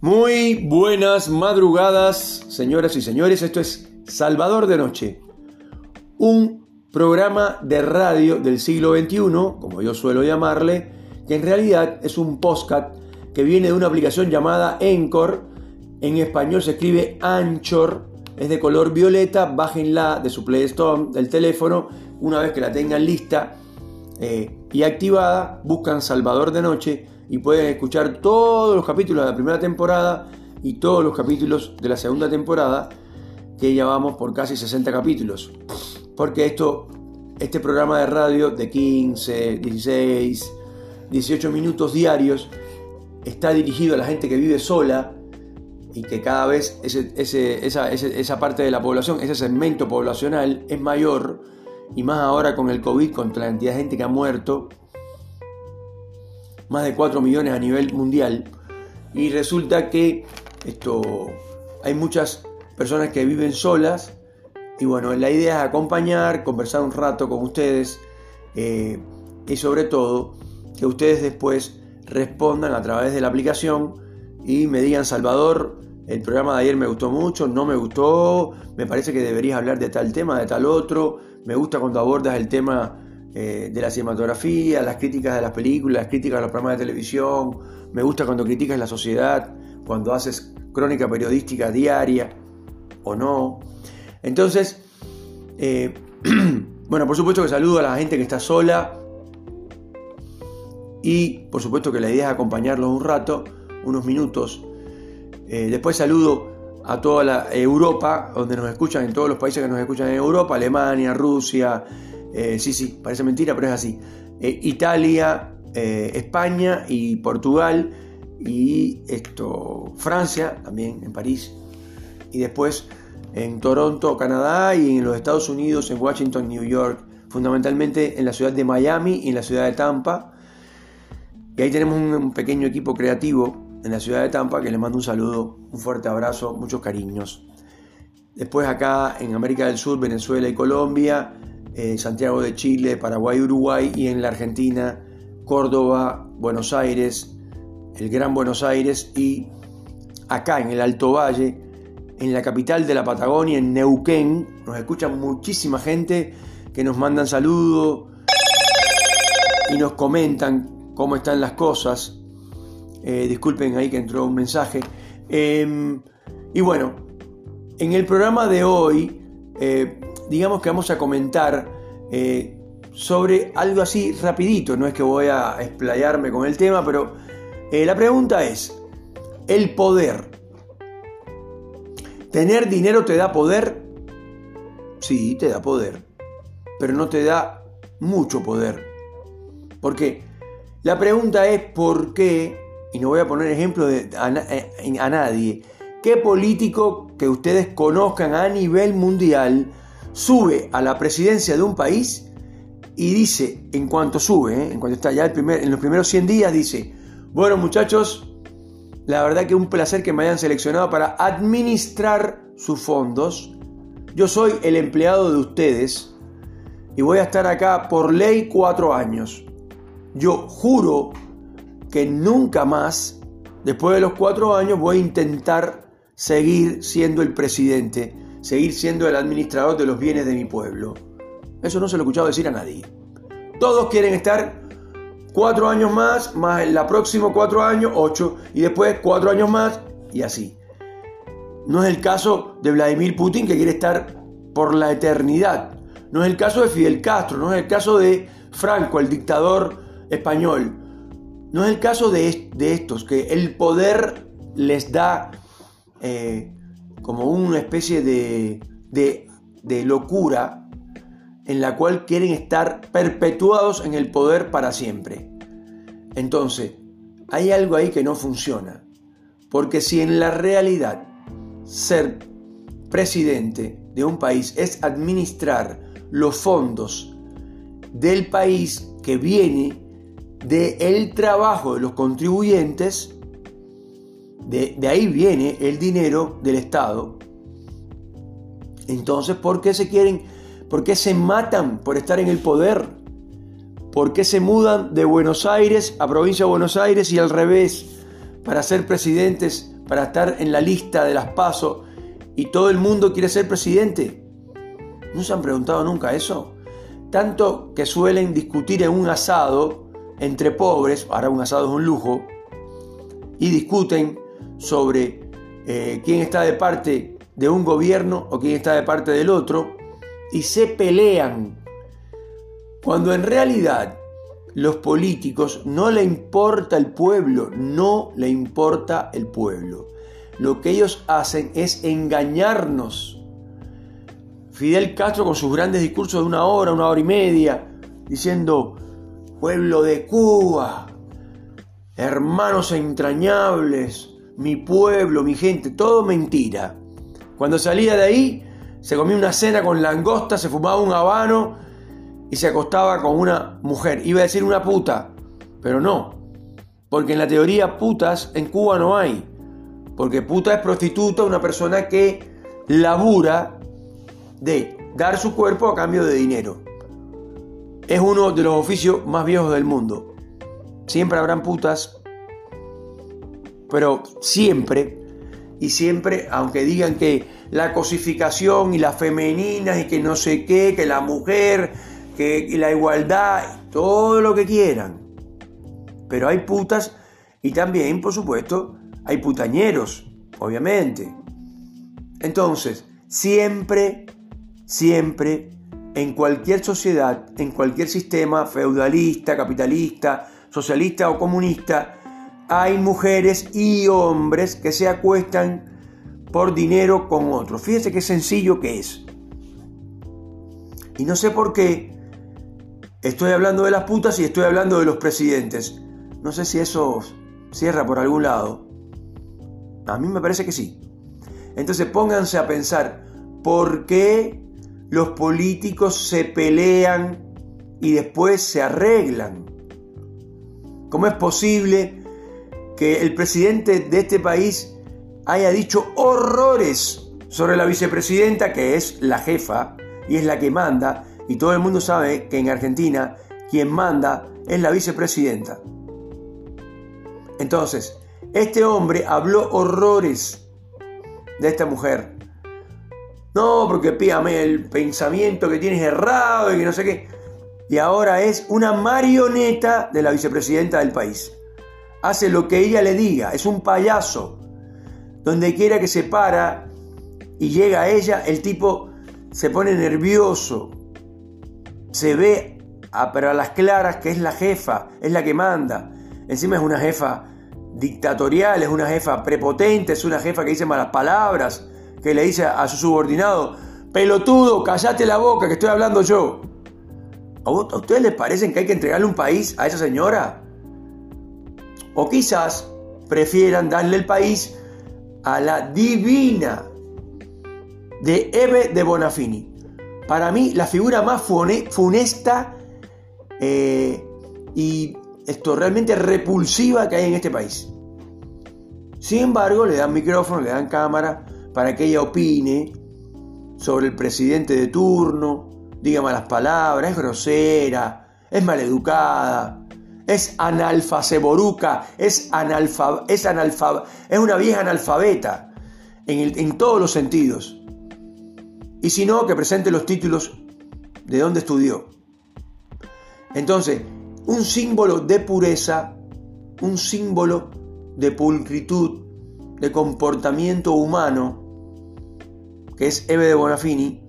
Muy buenas madrugadas, señoras y señores. Esto es Salvador de Noche, un programa de radio del siglo XXI, como yo suelo llamarle, que en realidad es un postcat que viene de una aplicación llamada Encore. En español se escribe Anchor, es de color violeta. Bájenla de su Play Store del teléfono. Una vez que la tengan lista eh, y activada, buscan Salvador de Noche y pueden escuchar todos los capítulos de la primera temporada y todos los capítulos de la segunda temporada, que ya vamos por casi 60 capítulos. Porque esto, este programa de radio de 15, 16, 18 minutos diarios está dirigido a la gente que vive sola y que cada vez esa, esa parte de la población, ese segmento poblacional es mayor y más ahora con el COVID, con la cantidad de gente que ha muerto más de 4 millones a nivel mundial. Y resulta que esto, hay muchas personas que viven solas. Y bueno, la idea es acompañar, conversar un rato con ustedes eh, y sobre todo que ustedes después respondan a través de la aplicación y me digan, Salvador, el programa de ayer me gustó mucho, no me gustó, me parece que deberías hablar de tal tema, de tal otro, me gusta cuando abordas el tema eh, de la cinematografía, las críticas de las películas, las críticas de los programas de televisión. Me gusta cuando criticas la sociedad, cuando haces crónica periodística diaria o no. Entonces, eh, bueno, por supuesto que saludo a la gente que está sola y por supuesto que la idea es acompañarlos un rato, unos minutos. Eh, después saludo a toda la Europa, donde nos escuchan, en todos los países que nos escuchan en Europa, Alemania, Rusia, eh, sí, sí, parece mentira, pero es así. Eh, Italia, eh, España y Portugal y esto, Francia, también en París. Y después en Toronto, Canadá y en los Estados Unidos, en Washington, New York, fundamentalmente en la ciudad de Miami y en la ciudad de Tampa. Y ahí tenemos un pequeño equipo creativo en la ciudad de Tampa que les mando un saludo, un fuerte abrazo, muchos cariños. Después acá en América del Sur, Venezuela y Colombia, Santiago de Chile, Paraguay, Uruguay y en la Argentina, Córdoba, Buenos Aires, el Gran Buenos Aires y acá en el Alto Valle, en la capital de la Patagonia, en Neuquén, nos escuchan muchísima gente que nos mandan saludos y nos comentan cómo están las cosas. Eh, disculpen ahí que entró un mensaje. Em, y bueno, en el programa de hoy eh, digamos que vamos a comentar eh, sobre algo así rapidito, no es que voy a explayarme con el tema, pero eh, la pregunta es, el poder. ¿Tener dinero te da poder? Sí, te da poder, pero no te da mucho poder. Porque la pregunta es por qué, y no voy a poner ejemplo a, a nadie, ¿qué político que ustedes conozcan a nivel mundial sube a la presidencia de un país y dice, en cuanto sube, ¿eh? en cuanto está ya el primer, en los primeros 100 días, dice, bueno muchachos, la verdad que un placer que me hayan seleccionado para administrar sus fondos. Yo soy el empleado de ustedes y voy a estar acá por ley cuatro años. Yo juro que nunca más, después de los cuatro años, voy a intentar seguir siendo el presidente seguir siendo el administrador de los bienes de mi pueblo. Eso no se lo he escuchado decir a nadie. Todos quieren estar cuatro años más, más el próximo cuatro años, ocho, y después cuatro años más, y así. No es el caso de Vladimir Putin que quiere estar por la eternidad. No es el caso de Fidel Castro, no es el caso de Franco, el dictador español. No es el caso de, estos, que el poder les da eh, como una especie de, de, locura en la cual quieren estar perpetuados en el poder para siempre. Entonces, hay algo ahí que no funciona. Porque si en la realidad ser presidente de un país es administrar los fondos del país que viene del el trabajo de los contribuyentes, de, ahí viene el dinero del Estado. Entonces, ¿por qué se quieren, por qué se matan por estar en el poder? ¿Por qué se mudan de Buenos Aires a provincia de Buenos Aires y al revés para ser presidentes para estar en la lista de las pasos y todo el mundo quiere ser presidente? ¿No se han preguntado nunca eso? Tanto que suelen discutir en un asado entre pobres, ahora un asado es un lujo, y discuten sobre eh, quién está de parte de un gobierno o quién está de parte del otro, y se pelean. Cuando en realidad los políticos no le importa el pueblo, no le importa el pueblo. Lo que ellos hacen es engañarnos. Fidel Castro con sus grandes discursos de una hora, una hora y media, diciendo, pueblo de Cuba, hermanos entrañables, mi pueblo, mi gente, todo mentira. Cuando salía de ahí, se comía una cena con langosta, se fumaba un habano y se acostaba con una mujer. Iba a decir una puta, pero no. Porque en la teoría putas en Cuba no hay. Porque puta es prostituta, una persona que labura de dar su cuerpo a cambio de dinero. Es uno de los oficios más viejos del mundo. Siempre habrán putas, pero siempre, y siempre, aunque digan que la cosificación y la femenina y que no sé qué, que la mujer, que la igualdad, todo lo que quieran. Pero hay putas y también, por supuesto, hay putañeros, obviamente. Entonces, siempre, siempre, en cualquier sociedad, en cualquier sistema feudalista, capitalista, socialista o comunista, hay mujeres y hombres que se acuestan por dinero con otro. Fíjense qué sencillo que es. Y no sé por qué estoy hablando de las putas y estoy hablando de los presidentes. No sé si eso cierra por algún lado. A mí me parece que sí. Entonces pónganse a pensar, ¿por qué los políticos se pelean y después se arreglan? ¿Cómo es posible que el presidente de este país haya dicho horrores sobre la vicepresidenta, que es la jefa y es la que manda, y todo el mundo sabe que en Argentina quien manda es la vicepresidenta. Entonces, este hombre habló horrores de esta mujer. No, porque píame el pensamiento que tienes errado y que no sé qué. Y ahora es una marioneta de la vicepresidenta del país. Hace lo que ella le diga, es un payaso. Donde quiera que se para y llega a ella, el tipo se pone nervioso. Se ve, a, a las claras, que es la jefa, es la que manda. Encima es una jefa dictatorial, es una jefa prepotente, es una jefa que dice malas palabras, que le dice a su subordinado, pelotudo, callate la boca, que estoy hablando yo. ¿A ustedes les parece que hay que entregarle un país a esa señora? O quizás prefieran darle el país a la divina de Eve de Bonafini. Para mí, la figura más funesta eh, y esto realmente repulsiva que hay en este país. Sin embargo, le dan micrófono, le dan cámara para que ella opine sobre el presidente de turno, diga malas palabras, es grosera, es maleducada, es analfaceboruca, es analfa, es analfa, es una vieja analfabeta en, en todos los sentidos. Y si no, que presente los títulos de dónde estudió. Entonces, un símbolo de pureza, un símbolo de pulcritud, de comportamiento humano, que es Eve de Bonafini,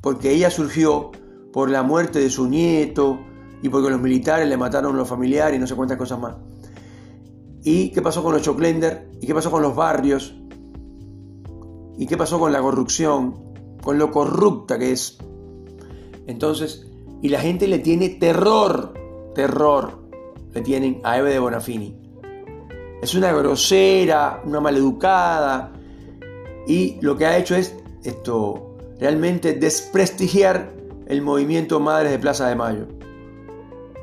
porque ella surgió por la muerte de su nieto, y porque los militares le mataron a los familiares y no sé cuántas cosas más. ¿Y qué pasó con los Choclender? ¿Y qué pasó con los barrios? ¿Y qué pasó con la corrupción? Con lo corrupta que es. Entonces, y la gente le tiene terror, terror, le tienen a Eve de Bonafini. Es una grosera, una maleducada, y lo que ha hecho es esto, realmente desprestigiar el movimiento Madres de Plaza de Mayo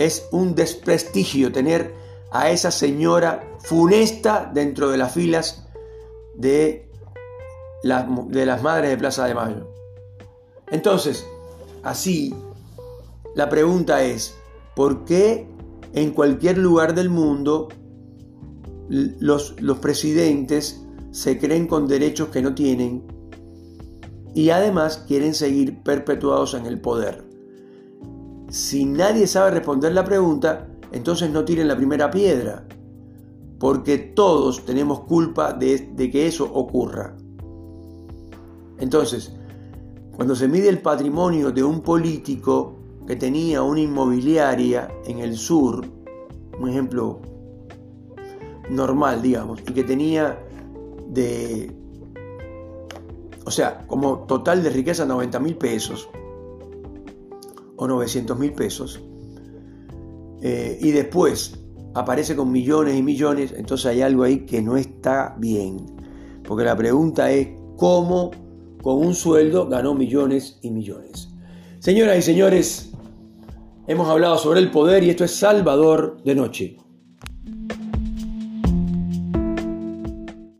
es un desprestigio tener a esa señora funesta dentro de las filas de, de las madres de Plaza de Mayo. Entonces, así, la pregunta es, ¿por qué en cualquier lugar del mundo los, los presidentes se creen con derechos que no tienen y además quieren seguir perpetuados en el poder. Si nadie sabe responder la pregunta, entonces no tiren la primera piedra, porque todos tenemos culpa de, que eso ocurra. Entonces, cuando se mide el patrimonio de un político que tenía una inmobiliaria en el sur, un ejemplo normal, digamos, y que tenía de, o sea, como total de riqueza 90 mil pesos o 900 mil pesos, eh, y después aparece con millones y millones, entonces hay algo ahí que no está bien. Porque la pregunta es cómo con un sueldo ganó millones y millones. Señoras y señores, hemos hablado sobre el poder y esto es Salvador de Noche.